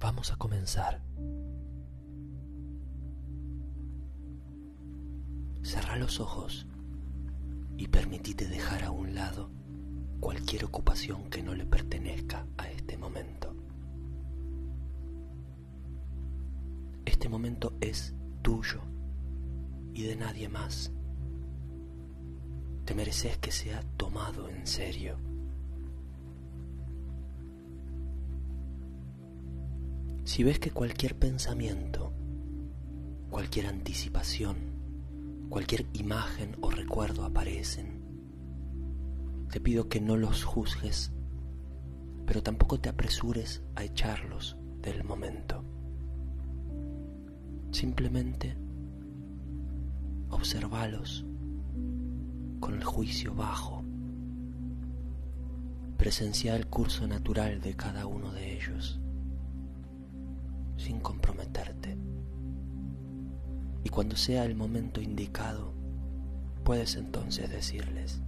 Vamos a comenzar. Cerra los ojos y permitite dejar a un lado cualquier ocupación que no le pertenezca a este momento. Este momento es tuyo y de nadie más. Te mereces que sea tomado en serio. Si ves que cualquier pensamiento, cualquier anticipación, cualquier imagen o recuerdo aparecen, te pido que no los juzgues, pero tampoco te apresures a echarlos del momento. Simplemente observalos con el juicio bajo. Presencia el curso natural de cada uno de ellos, sin comprometerte. Y cuando sea el momento indicado, puedes entonces decirles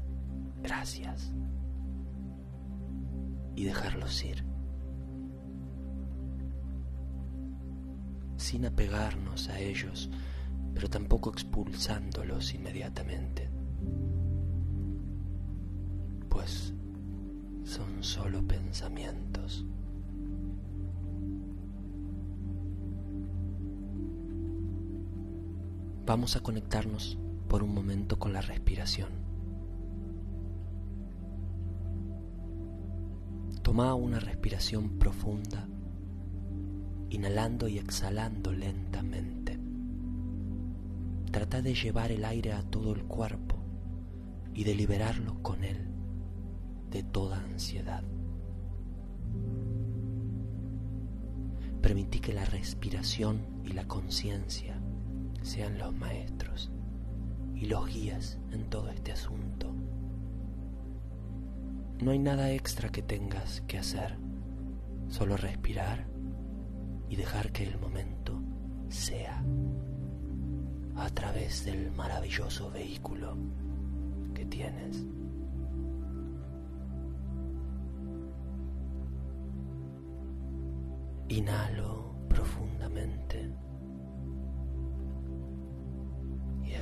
gracias y dejarlos ir. Sin apegarnos a ellos, pero tampoco expulsándolos inmediatamente. Pues son solo pensamientos. Vamos a conectarnos por un momento con la respiración. Toma una respiración profunda, inhalando y exhalando lentamente. Trata de llevar el aire a todo el cuerpo y de liberarlo con él de toda ansiedad. Permití que la respiración y la conciencia sean los maestros y los guías en todo este asunto. No hay nada extra que tengas que hacer, solo respirar y dejar que el momento sea a través del maravilloso vehículo que tienes. Inhalo profundamente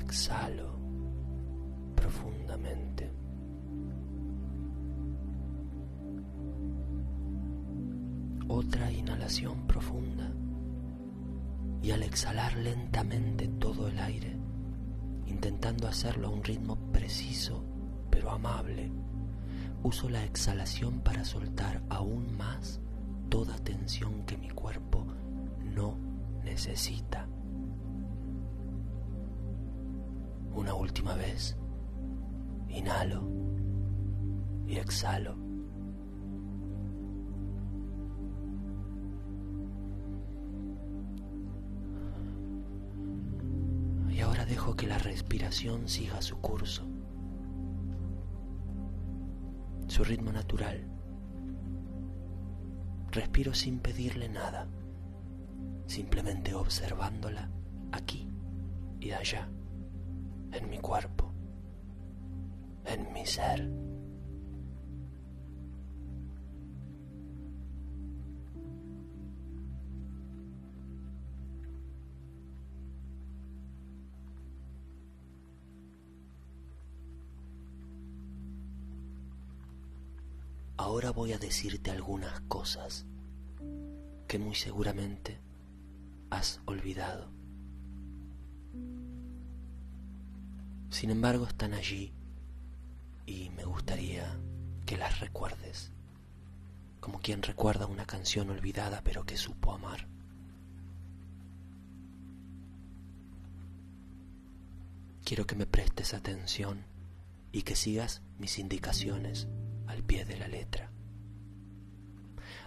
exhalo profundamente. Otra inhalación profunda y al exhalar lentamente todo el aire, intentando hacerlo a un ritmo preciso pero amable, uso la exhalación para soltar aún más toda tensión que mi cuerpo no necesita. Una última vez, inhalo y exhalo. Y ahora dejo que la respiración siga su curso, su ritmo natural. Respiro sin pedirle nada, simplemente observándola aquí y allá, en mi cuerpo, en mi ser. Ahora voy a decirte algunas cosas que muy seguramente has olvidado. Sin embargo, están allí y me gustaría que las recuerdes, como quien recuerda una canción olvidada pero que supo amar. Quiero que me prestes atención y que sigas mis indicaciones al pie de la letra.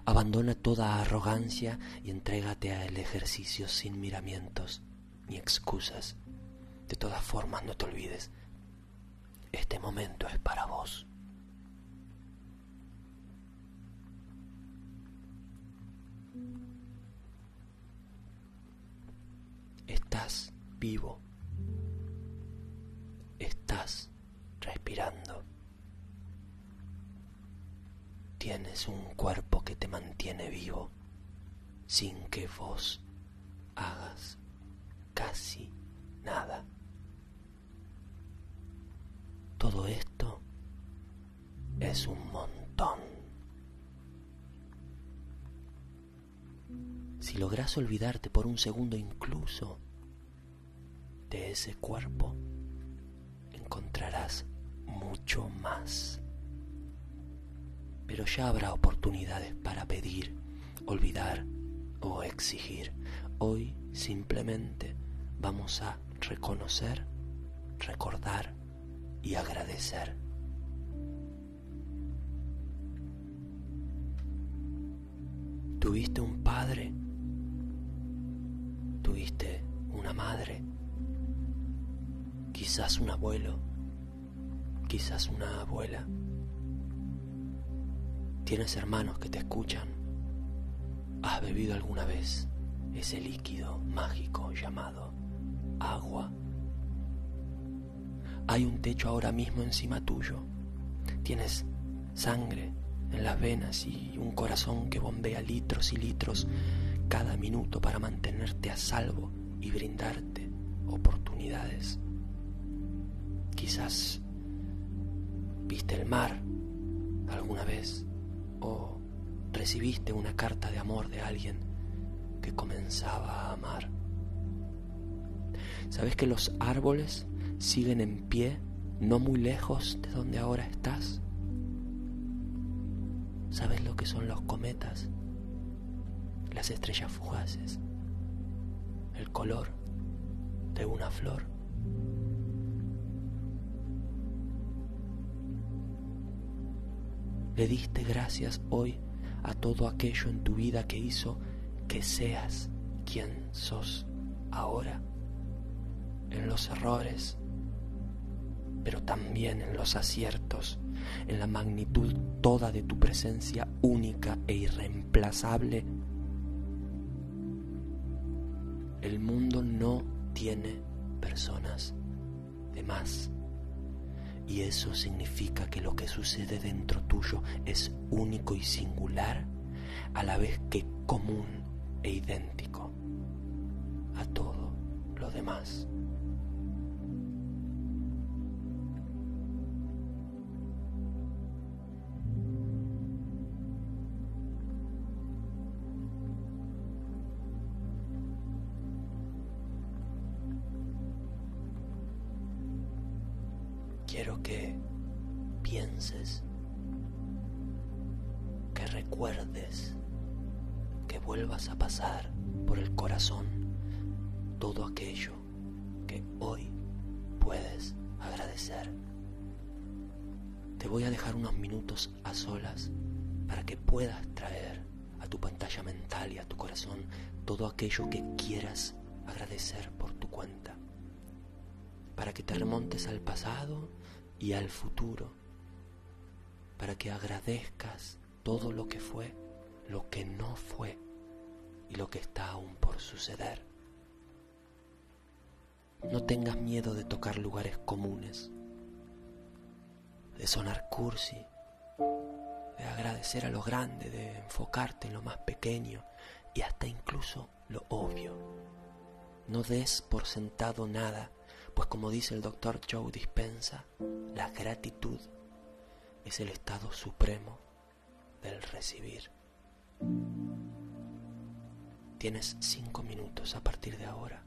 Abandona toda arrogancia y entrégate al ejercicio sin miramientos ni excusas. De todas formas, no te olvides, este momento es para vos. Estás vivo. Estás respirando. Tienes un cuerpo que te mantiene vivo, sin que vos hagas casi nada. Todo esto es un montón. Si logras olvidarte por un segundo incluso de ese cuerpo, encontrarás mucho más. Pero ya habrá oportunidades para pedir, olvidar o exigir. Hoy simplemente vamos a reconocer, recordar y agradecer. ¿Tuviste un padre? ¿Tuviste una madre? Quizás un abuelo, quizás una abuela. ¿Tienes hermanos que te escuchan? ¿Has bebido alguna vez ese líquido mágico llamado agua? Hay un techo ahora mismo encima tuyo. Tienes sangre en las venas y un corazón que bombea litros y litros cada minuto para mantenerte a salvo y brindarte oportunidades. Quizás viste el mar alguna vez o recibiste una carta de amor de alguien que comenzaba a amar. ¿Sabes que los árboles siguen en pie no muy lejos de donde ahora estás? ¿Sabes lo que son los cometas? Las estrellas fugaces, el color de una flor. Le diste gracias hoy a todo aquello en tu vida que hizo que seas quien sos ahora, en los errores, pero también en los aciertos en la magnitud toda de tu presencia única e irreemplazable, el mundo no tiene personas de más. Y eso significa que lo que sucede dentro tuyo es único y singular, a la vez que común e idéntico a todo lo demás. Recuerdes, que vuelvas a pasar por el corazón todo aquello que hoy puedes agradecer. Te voy a dejar unos minutos a solas para que puedas traer a tu pantalla mental y a tu corazón todo aquello que quieras agradecer por tu cuenta, para que te remontes al pasado y al futuro, para que agradezcas todo lo que fue, lo que no fue y lo que está aún por suceder. No tengas miedo de tocar lugares comunes, de sonar cursi, de agradecer a lo grande, de enfocarte en lo más pequeño y hasta incluso lo obvio. No des por sentado nada pues como dice el doctor Joe Dispensa, la gratitud es el estado supremo del recibir. Tienes cinco minutos a partir de ahora.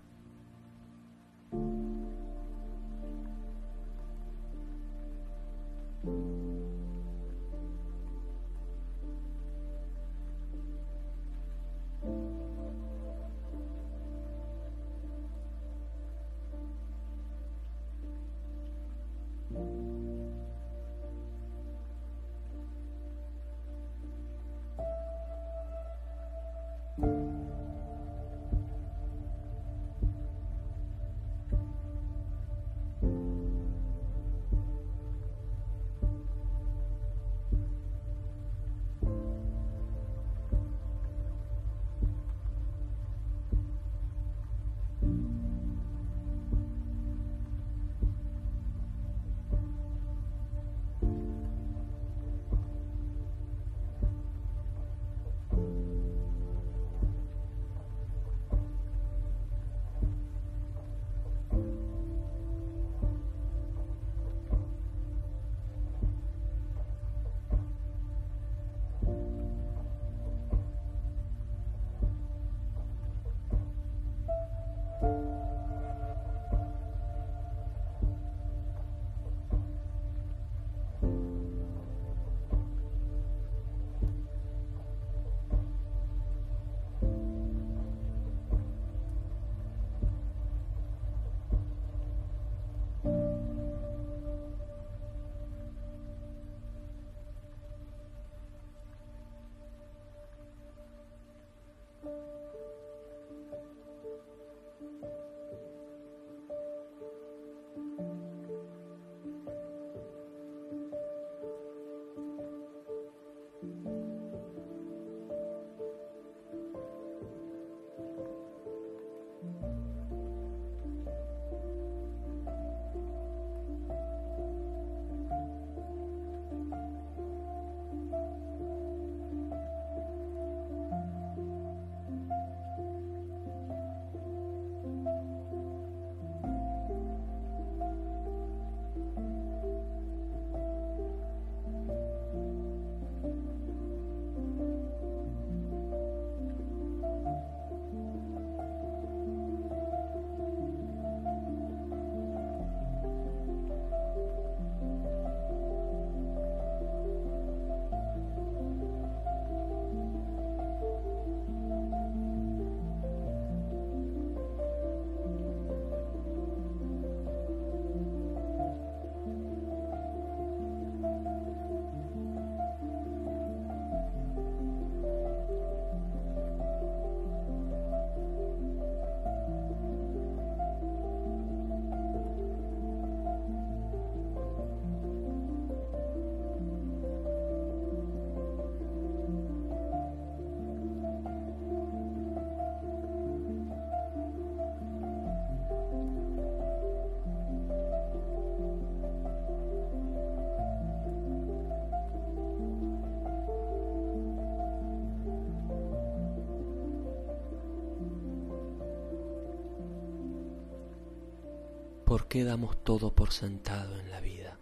qué damos todo por sentado en la vida?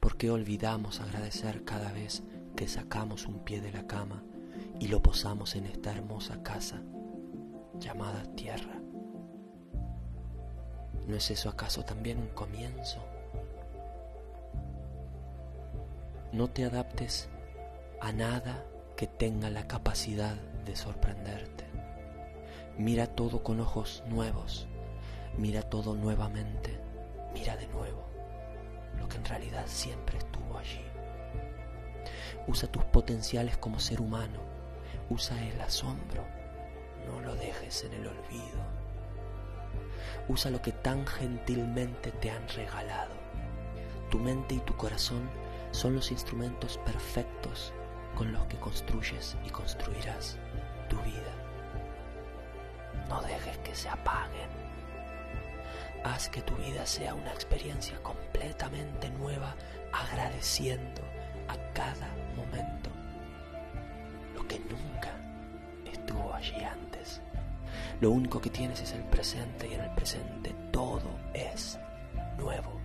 ¿Por qué olvidamos agradecer cada vez que sacamos un pie de la cama y lo posamos en esta hermosa casa llamada tierra? ¿No es eso acaso también un comienzo? No te adaptes a nada que tenga la capacidad de sorprenderte. Mira todo con ojos nuevos, mira todo nuevamente, mira de nuevo lo que en realidad siempre estuvo allí. Usa tus potenciales como ser humano, usa el asombro, no lo dejes en el olvido. Usa lo que tan gentilmente te han regalado. Tu mente y tu corazón son los instrumentos perfectos con los que construyes y construirás tu vida. No dejes que se apaguen. Haz que tu vida sea una experiencia completamente nueva, agradeciendo a cada momento lo que nunca estuvo allí antes. Lo único que tienes es el presente y en el presente todo es nuevo.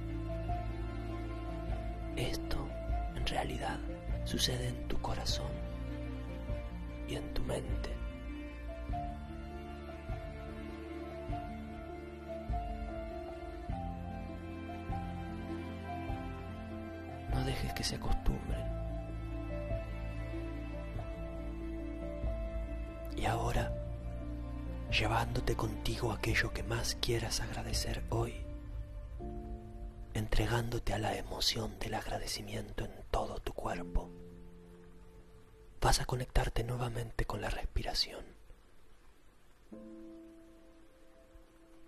Esto en realidad sucede en tu corazón y en tu mente. Dejes que se acostumbren. Y ahora, llevándote contigo aquello que más quieras agradecer hoy, entregándote a la emoción del agradecimiento en todo tu cuerpo, vas a conectarte nuevamente con la respiración.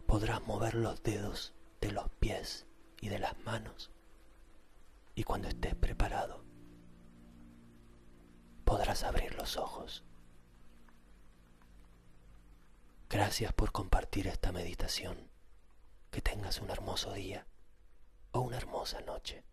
Podrás mover los dedos de los pies y de las manos y cuando estés preparado podrás abrir los ojos. Gracias por compartir esta meditación. Que tengas un hermoso día o una hermosa noche.